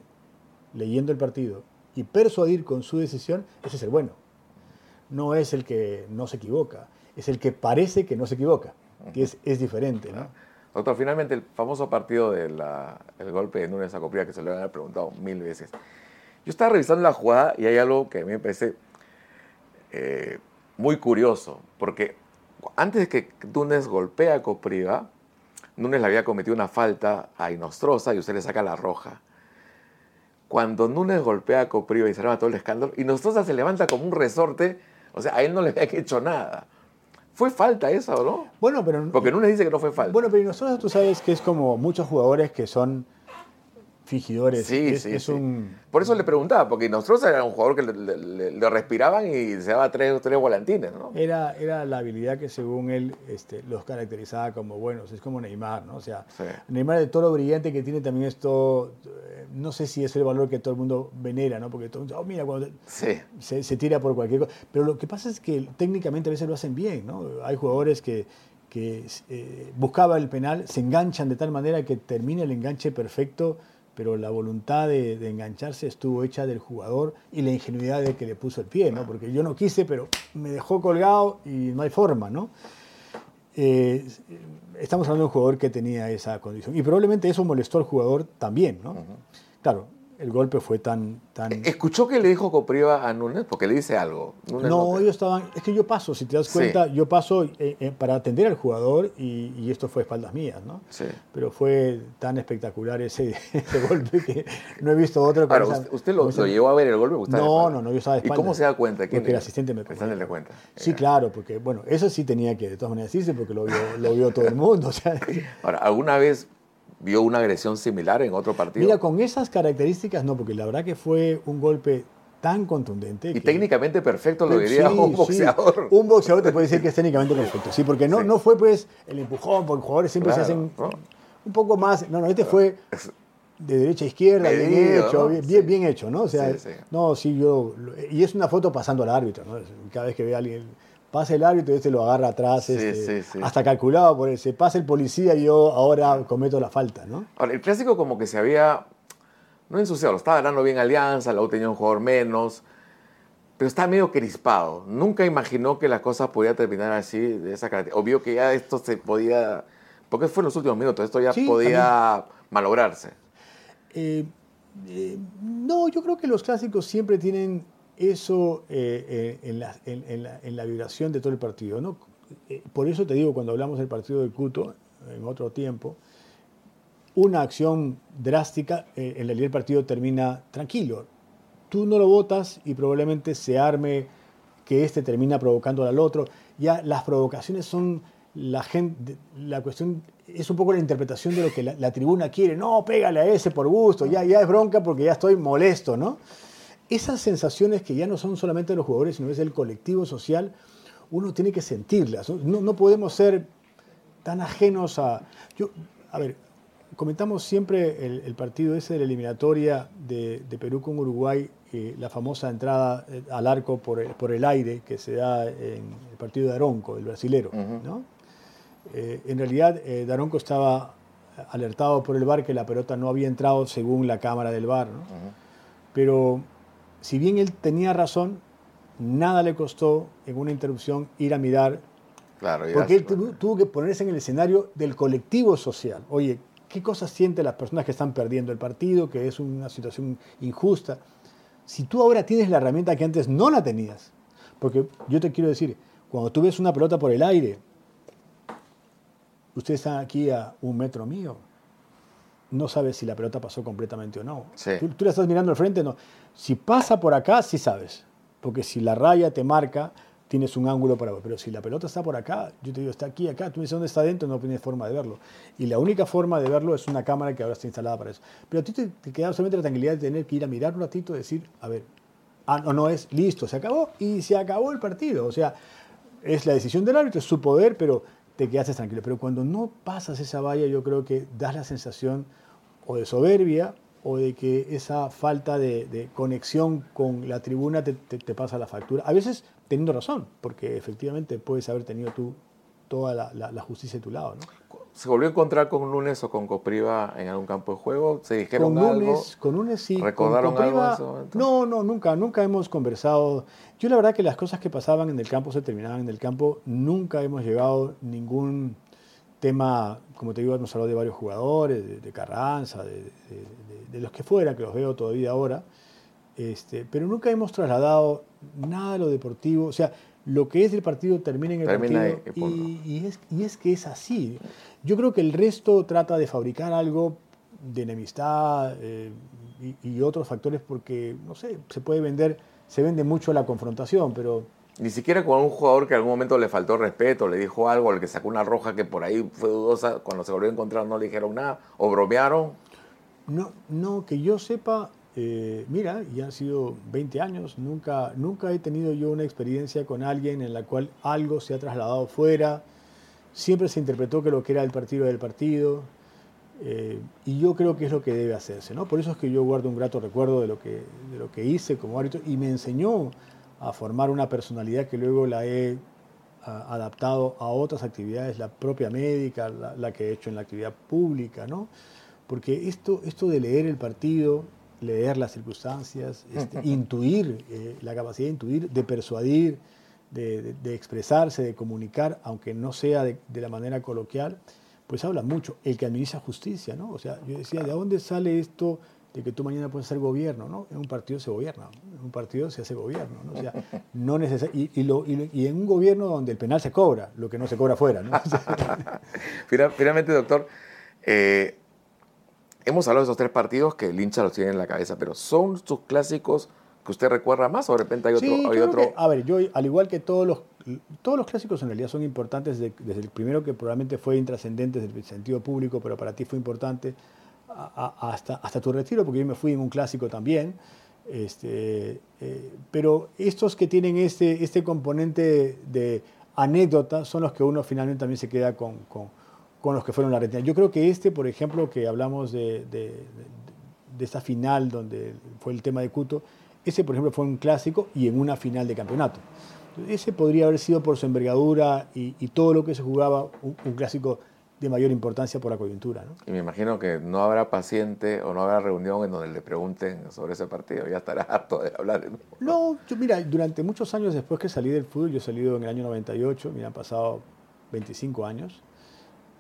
leyendo el partido y persuadir con su decisión, ese es el bueno. No es el que no se equivoca, es el que parece que no se equivoca, que es, es diferente. ¿no? Doctor, finalmente el famoso partido del golpe de Núñez a que se lo han preguntado mil veces. Yo estaba revisando la jugada y hay algo que a mí me parece eh, muy curioso, porque antes de que Núñez golpea a Copriva, Núñez le había cometido una falta a Inostrosa y usted le saca la roja. Cuando Núñez golpea a Copriva y se arma todo el escándalo, Inostrosa se levanta como un resorte, o sea, a él no le había hecho nada. ¿Fue falta esa o no? Bueno, pero Porque Núñez dice que no fue falta. Bueno, pero nosotros tú sabes que es como muchos jugadores que son fingidores. Sí, es, sí, es sí. un... Por eso le preguntaba, porque nosotros era un jugador que le, le- le- le respiraban y se daba tres, tres volantines, ¿no? Era, era la habilidad que según él este, los caracterizaba como buenos, es como Neymar, ¿no? O sea, Sí. Neymar de todo lo brillante que tiene también esto, eh, no sé si es el valor que todo el mundo venera, ¿no? Porque todo el mundo, oh, mira, cuando Sí. se, se tira por cualquier cosa. Pero lo que pasa es que técnicamente a veces lo hacen bien, ¿no? Hay jugadores que, que eh, buscaba el penal, se enganchan de tal manera que termina el enganche perfecto, pero la voluntad de, de engancharse estuvo hecha del jugador y la ingenuidad de que le puso el pie, ¿no? Porque yo no quise, pero me dejó colgado y no hay forma, ¿no? Eh, estamos hablando de un jugador que tenía esa condición. Y probablemente eso molestó al jugador también, ¿no? Claro, el golpe fue tan... tan ¿Escuchó que le dijo Copriva a Núñez? Porque le dice algo. Núñez no, te- ellos estaban. Es que yo paso, si te das Sí. cuenta, yo paso eh, eh, para atender al jugador y, y esto fue a espaldas mías, ¿no? Sí. Pero fue tan espectacular ese, ese golpe que no he visto otro. Ahora, esa- usted, lo, con esa- lo llevó a ver el golpe? No, no, no, yo estaba de ¿Y espaldas. cómo se da cuenta? ¿Quién Porque el asistente me le cuenta. Sí, Eh, claro, porque bueno, eso sí tenía que de todas maneras decirse porque lo vio, lo vio todo el mundo. o sea, Ahora, ¿alguna vez vio una agresión similar en otro partido? mira, con esas características no, porque la verdad que fue un golpe tan contundente. y que- técnicamente perfecto lo Sí, diría un sí. boxeador. Un boxeador te puede decir que es técnicamente perfecto. Sí, porque no, Sí. no fue pues el empujón, porque los jugadores siempre Claro, se hacen ¿no? un poco más. No, no, este fue de derecha a izquierda, bien Medido, hecho, ¿no? bien, Sí. bien, bien hecho, ¿no? O sea, Sí, sí. no, sí, yo. Y es una foto pasando al árbitro, ¿no? Cada vez que ve a alguien. Pasa el árbitro y este lo agarra atrás, Sí, este, sí, sí. hasta calculado por ese. Pasa el policía y yo ahora cometo la falta, ¿no? Ahora, el clásico como que se había, no ensuciado, lo estaba ganando bien Alianza, la U tenía un jugador menos, pero está medio crispado. Nunca imaginó que la cosa podía terminar así, de esa característica. Obvio que ya esto se podía, porque fue en los últimos minutos, esto ya podía malograrse. Eh, eh, no, yo creo que los clásicos siempre tienen eso eh, eh, en, la, en- en la- en la vibración de todo el partido. ¿no? Eh, por eso te digo, cuando hablamos del partido de Cuto, en otro tiempo, una acción drástica, eh, en realidad el partido termina tranquilo. Tú no lo votas y probablemente se arme que este termina provocando al otro. Ya las provocaciones son la gente, la cuestión es un poco la interpretación de lo que la, la tribuna quiere. No, pégale a ese por gusto, ya, ya es bronca porque ya estoy molesto, ¿no? Esas sensaciones que ya no son solamente de los jugadores, sino es del colectivo social, uno tiene que sentirlas. No, no, podemos ser tan ajenos a... Yo, a ver, comentamos siempre el, el partido ese de la eliminatoria de, de Perú con Uruguay, eh, la famosa entrada eh, al arco por el, por el aire que se da en el partido de Aronco, el brasilero. ¿no? Eh, en realidad, eh, Daronco estaba alertado por el VAR que la pelota no había entrado según la cámara del VAR. ¿no? Pero si bien él tenía razón, nada le costó en una interrupción ir a mirar Claro, porque él tuvo, tuvo que ponerse en el escenario del colectivo social. Oye, ¿qué cosas sienten las personas que están perdiendo el partido, que es una situación injusta? Si tú ahora tienes la herramienta que antes no la tenías, porque yo te quiero decir, cuando tú ves una pelota por el aire, ustedes están aquí a un metro mío, no sabes si la pelota pasó completamente o no. Sí. Tú, tú la estás mirando al frente, no. Si pasa por acá, sí sabes. Porque si la raya te marca, tienes un ángulo para ver. Pero si la pelota está por acá, yo te digo, está aquí, acá, tú me dices dónde está dentro, no tienes forma de verlo. Y la única forma de verlo es una cámara que ahora está instalada para eso. Pero a ti te, te queda solamente la tranquilidad de tener que ir a mirar un ratito y decir, a ver, ah, no, no es, listo, se acabó y se acabó el partido. O sea, es la decisión del árbitro, es su poder, pero te quedaste tranquilo. Pero cuando no pasas esa valla, yo creo que das la sensación o de soberbia o de que esa falta de, conexión con la tribuna te, pasa la factura. A veces teniendo razón, porque efectivamente puedes haber tenido tú toda la, justicia de tu lado. ¿Se volvió a encontrar con Núñez o con Copriva en algún campo de juego? ¿Se dijeron Con algo? Núñez, con Núñez sí. con- ¿Recordaron con algo en ese momento? No, no, nunca, nunca hemos conversado. Yo la verdad que las cosas que pasaban en el campo se terminaban en el campo. Nunca hemos llegado a ningún tema, como te digo, hemos hablado de varios jugadores, de, de Carranza, de, de- los que fuera, que los veo todavía ahora. Este, pero nunca hemos trasladado nada de lo deportivo. O sea, lo que es el partido termina en el Termina partido. y punto. y, y es, y es que es así. Yo creo que el resto trata de fabricar algo de enemistad eh, y, y otros factores porque, no sé, se puede vender, se vende mucho la confrontación, pero Ni siquiera con un jugador que en algún momento le faltó respeto, le dijo algo, al que sacó una roja que por ahí fue dudosa, cuando se volvió a encontrar no le dijeron nada, o bromearon. No, no, que yo sepa, eh, mira, ya han sido 20 años, nunca, nunca he tenido yo una experiencia con alguien en la cual algo se ha trasladado fuera, siempre se interpretó que lo que era el partido era el partido, eh, y yo creo que es lo que debe hacerse, ¿no? Por eso es que yo guardo un grato recuerdo de lo que, de lo que hice como árbitro y me enseñó a formar una personalidad que luego la he adaptado a otras actividades, la propia médica, la, la, que he hecho en la actividad pública, ¿no? Porque esto, esto de leer el partido, leer las circunstancias, este, intuir, eh, la capacidad de intuir, de persuadir, de, de, de, expresarse, de comunicar, aunque no sea de, de la manera coloquial, pues habla mucho. El que administra justicia, ¿no? O sea, yo decía, ¿de dónde sale esto de que tú mañana puedes hacer gobierno, ¿no? En un partido se gobierna, en un partido se hace gobierno, ¿no? O sea, no neces y, y, lo, y, y, en un gobierno donde el penal se cobra, lo que no se cobra afuera, ¿no? Finalmente, doctor, eh, hemos hablado de esos tres partidos que el hincha los tiene en la cabeza, pero ¿son sus clásicos que usted recuerda más o de repente hay otro? Sí, hay otro... Que, a ver, yo al igual que todos los todos los clásicos en realidad son importantes desde, desde el primero que probablemente fue intrascendente desde el sentido público, pero para ti fue importante a, a, hasta, hasta tu retiro, porque yo me fui en un clásico también. Este, eh, pero estos que tienen este, este componente de anécdota son los que uno finalmente también se queda con, con, con los que fueron la retina. Yo creo que este, por ejemplo, que hablamos de, de, de, esta final donde fue el tema de Cuto, ese, por ejemplo, fue un clásico y en una final de campeonato. Ese podría haber sido por su envergadura y, y todo lo que se jugaba un, un, clásico de mayor importancia por la coyuntura. ¿no? Y me imagino que no habrá paciente o no habrá reunión en donde le pregunten sobre ese partido, ya estará harto de hablar. No, yo mira, durante muchos años después que salí del fútbol, yo he salido en el año 98, mira, han pasado 25 años,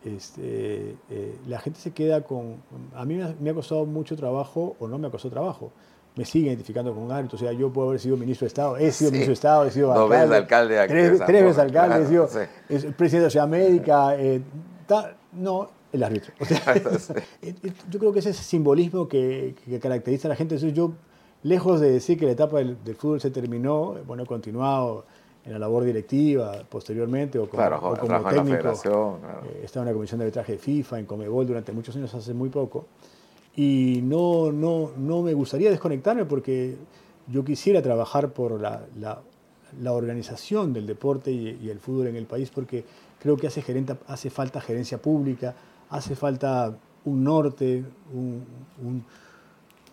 este, eh, la gente se queda con... A mí me ha, costado mucho trabajo o no me ha costado trabajo me sigue identificando con un árbitro. O sea, yo puedo haber sido ministro de Estado, he sido sí. ministro de Estado, he sido Dos veces alcalde. De tres, tres veces alcalde, claro, he sido sí. presidente de Ciudad Médica. Eh, ta, no, el árbitro. O sea, yo creo que ese es el simbolismo que, que, caracteriza a la gente. Entonces yo, lejos de decir que la etapa del, del, fútbol se terminó, bueno, he continuado en la labor directiva posteriormente o como, claro, o como técnico. Claro. Eh, estaba en la comisión de arbitraje de FIFA, en Comebol durante muchos años, hace muy poco y no, no, no me gustaría desconectarme porque yo quisiera trabajar por la, la, la organización del deporte y, y, el fútbol en el país porque creo que hace, gerenta, hace falta gerencia pública, hace falta un norte, un, un,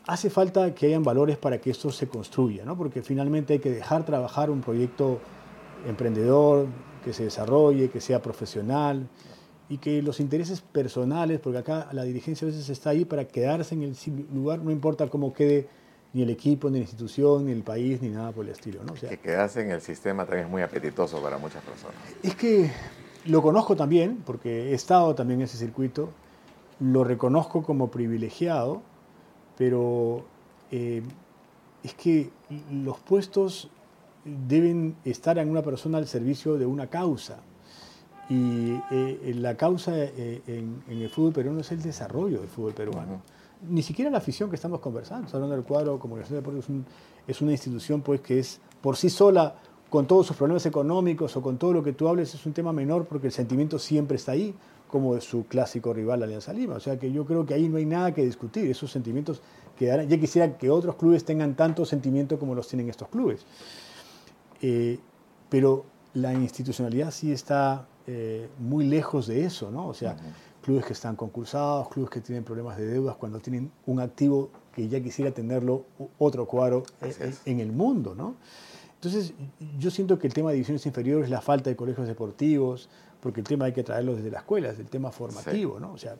hace falta que hayan valores para que esto se construya, ¿no? porque finalmente hay que dejar trabajar un proyecto emprendedor, que se desarrolle, que sea profesional, y que los intereses personales, porque acá la dirigencia a veces está ahí para quedarse en el lugar, no importa cómo quede ni el equipo, ni la institución, ni el país, ni nada por el estilo. ¿no? O sea, que quedarse en el sistema también es muy apetitoso para muchas personas. Es que lo conozco también, porque he estado también en ese circuito, lo reconozco como privilegiado, pero eh, es que los puestos deben estar en una persona al servicio de una causa y eh, la causa eh, en, en, el fútbol peruano es el desarrollo del fútbol peruano. Uh -huh. Ni siquiera la afición que estamos conversando. Hablando del cuadro Comunicación de Deportes, es, un, es, una institución pues, que es por sí sola, con todos sus problemas económicos o con todo lo que tú hables, es un tema menor porque el sentimiento siempre está ahí, como de su clásico rival, Alianza Lima. O sea que yo creo que ahí no hay nada que discutir. Esos sentimientos quedarán. Ya quisiera que otros clubes tengan tanto sentimiento como los tienen estos clubes. Eh, pero la institucionalidad sí está eh, muy lejos de eso, ¿no? O sea, uh -huh. clubes que están concursados, clubes que tienen problemas de deudas cuando tienen un activo que ya quisiera tenerlo otro cuadro en, en, el mundo, ¿no? Entonces, yo siento que el tema de divisiones inferiores, la falta de colegios deportivos, porque el tema hay que traerlo desde la escuela, es el tema formativo, sí. ¿no? O sea,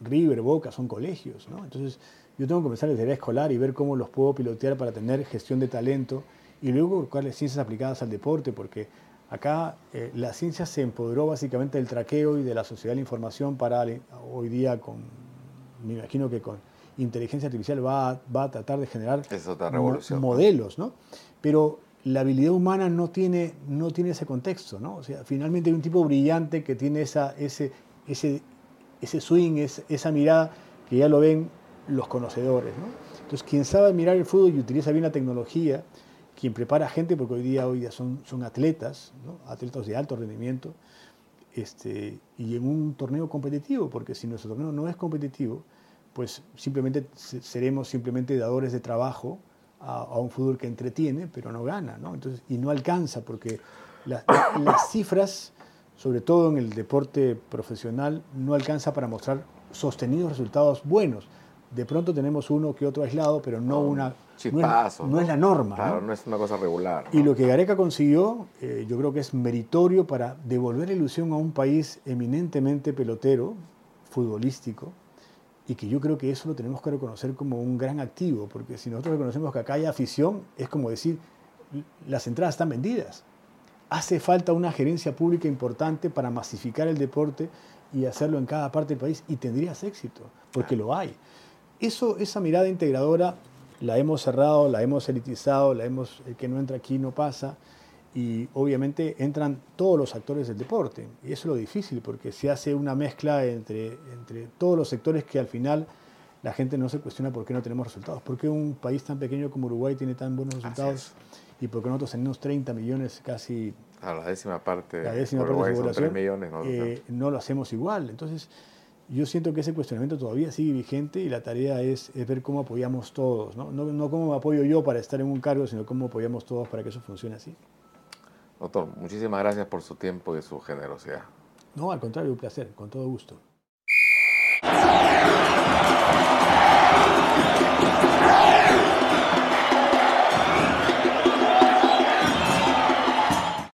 River, Boca son colegios, ¿no? Entonces, yo tengo que comenzar desde la escolar y ver cómo los puedo pilotear para tener gestión de talento y luego cuáles ciencias aplicadas al deporte, porque Acá eh, la ciencia se empoderó básicamente del traqueo y de la sociedad de la información para hoy día con, me imagino que con inteligencia artificial va a, va a tratar de generar mo modelos, ¿no? Pero la habilidad humana no tiene, no tiene ese contexto, ¿no? O sea, finalmente hay un tipo brillante que tiene esa, ese, ese, ese swing, ese, esa mirada que ya lo ven los conocedores, ¿no? Entonces, quien sabe mirar el fútbol y utiliza bien la tecnología, quien prepara gente, porque hoy día, hoy día son, son atletas, atletas de alto rendimiento, este, y en un torneo competitivo, porque si nuestro torneo no es competitivo, pues simplemente seremos simplemente dadores de trabajo a, un fútbol que entretiene, pero no gana, ¿no? Entonces, y no alcanza, porque las cifras, sobre todo en el deporte profesional, no alcanza para mostrar sostenidos resultados buenos. De pronto tenemos uno que otro aislado, pero no, una... no, es, la norma. Claro, ¿no? es una cosa regular. Y lo que Gareca consiguió, eh, yo creo que es meritorio para devolver la ilusión a un país eminentemente pelotero, futbolístico, y que yo creo que eso lo tenemos que reconocer como un gran activo, porque si nosotros reconocemos que acá hay afición, es como decir, las entradas están vendidas. Hace falta una gerencia pública importante para masificar el deporte y hacerlo en cada parte del país y tendrías éxito, porque lo hay. Eso, esa mirada integradora la hemos cerrado, la hemos elitizado, la hemos, el que no entra aquí no pasa, y obviamente entran todos los actores del deporte. Y eso es lo difícil, porque se hace una mezcla entre, entre todos los sectores que al final la gente no se cuestiona por qué no tenemos resultados. ¿Por qué un país tan pequeño como Uruguay tiene tan buenos resultados? Y por qué nosotros tenemos 30 millones casi... A la décima parte. La décima parte de población, millones, ¿no? Eh, no lo hacemos igual. Entonces, yo siento que ese cuestionamiento todavía sigue vigente y la tarea es, ver cómo apoyamos todos, ¿no? ¿no? No, cómo me apoyo yo para estar en un cargo, sino cómo apoyamos todos para que eso funcione así. Doctor, muchísimas gracias por su tiempo y su generosidad. No, al contrario, un placer, con todo gusto.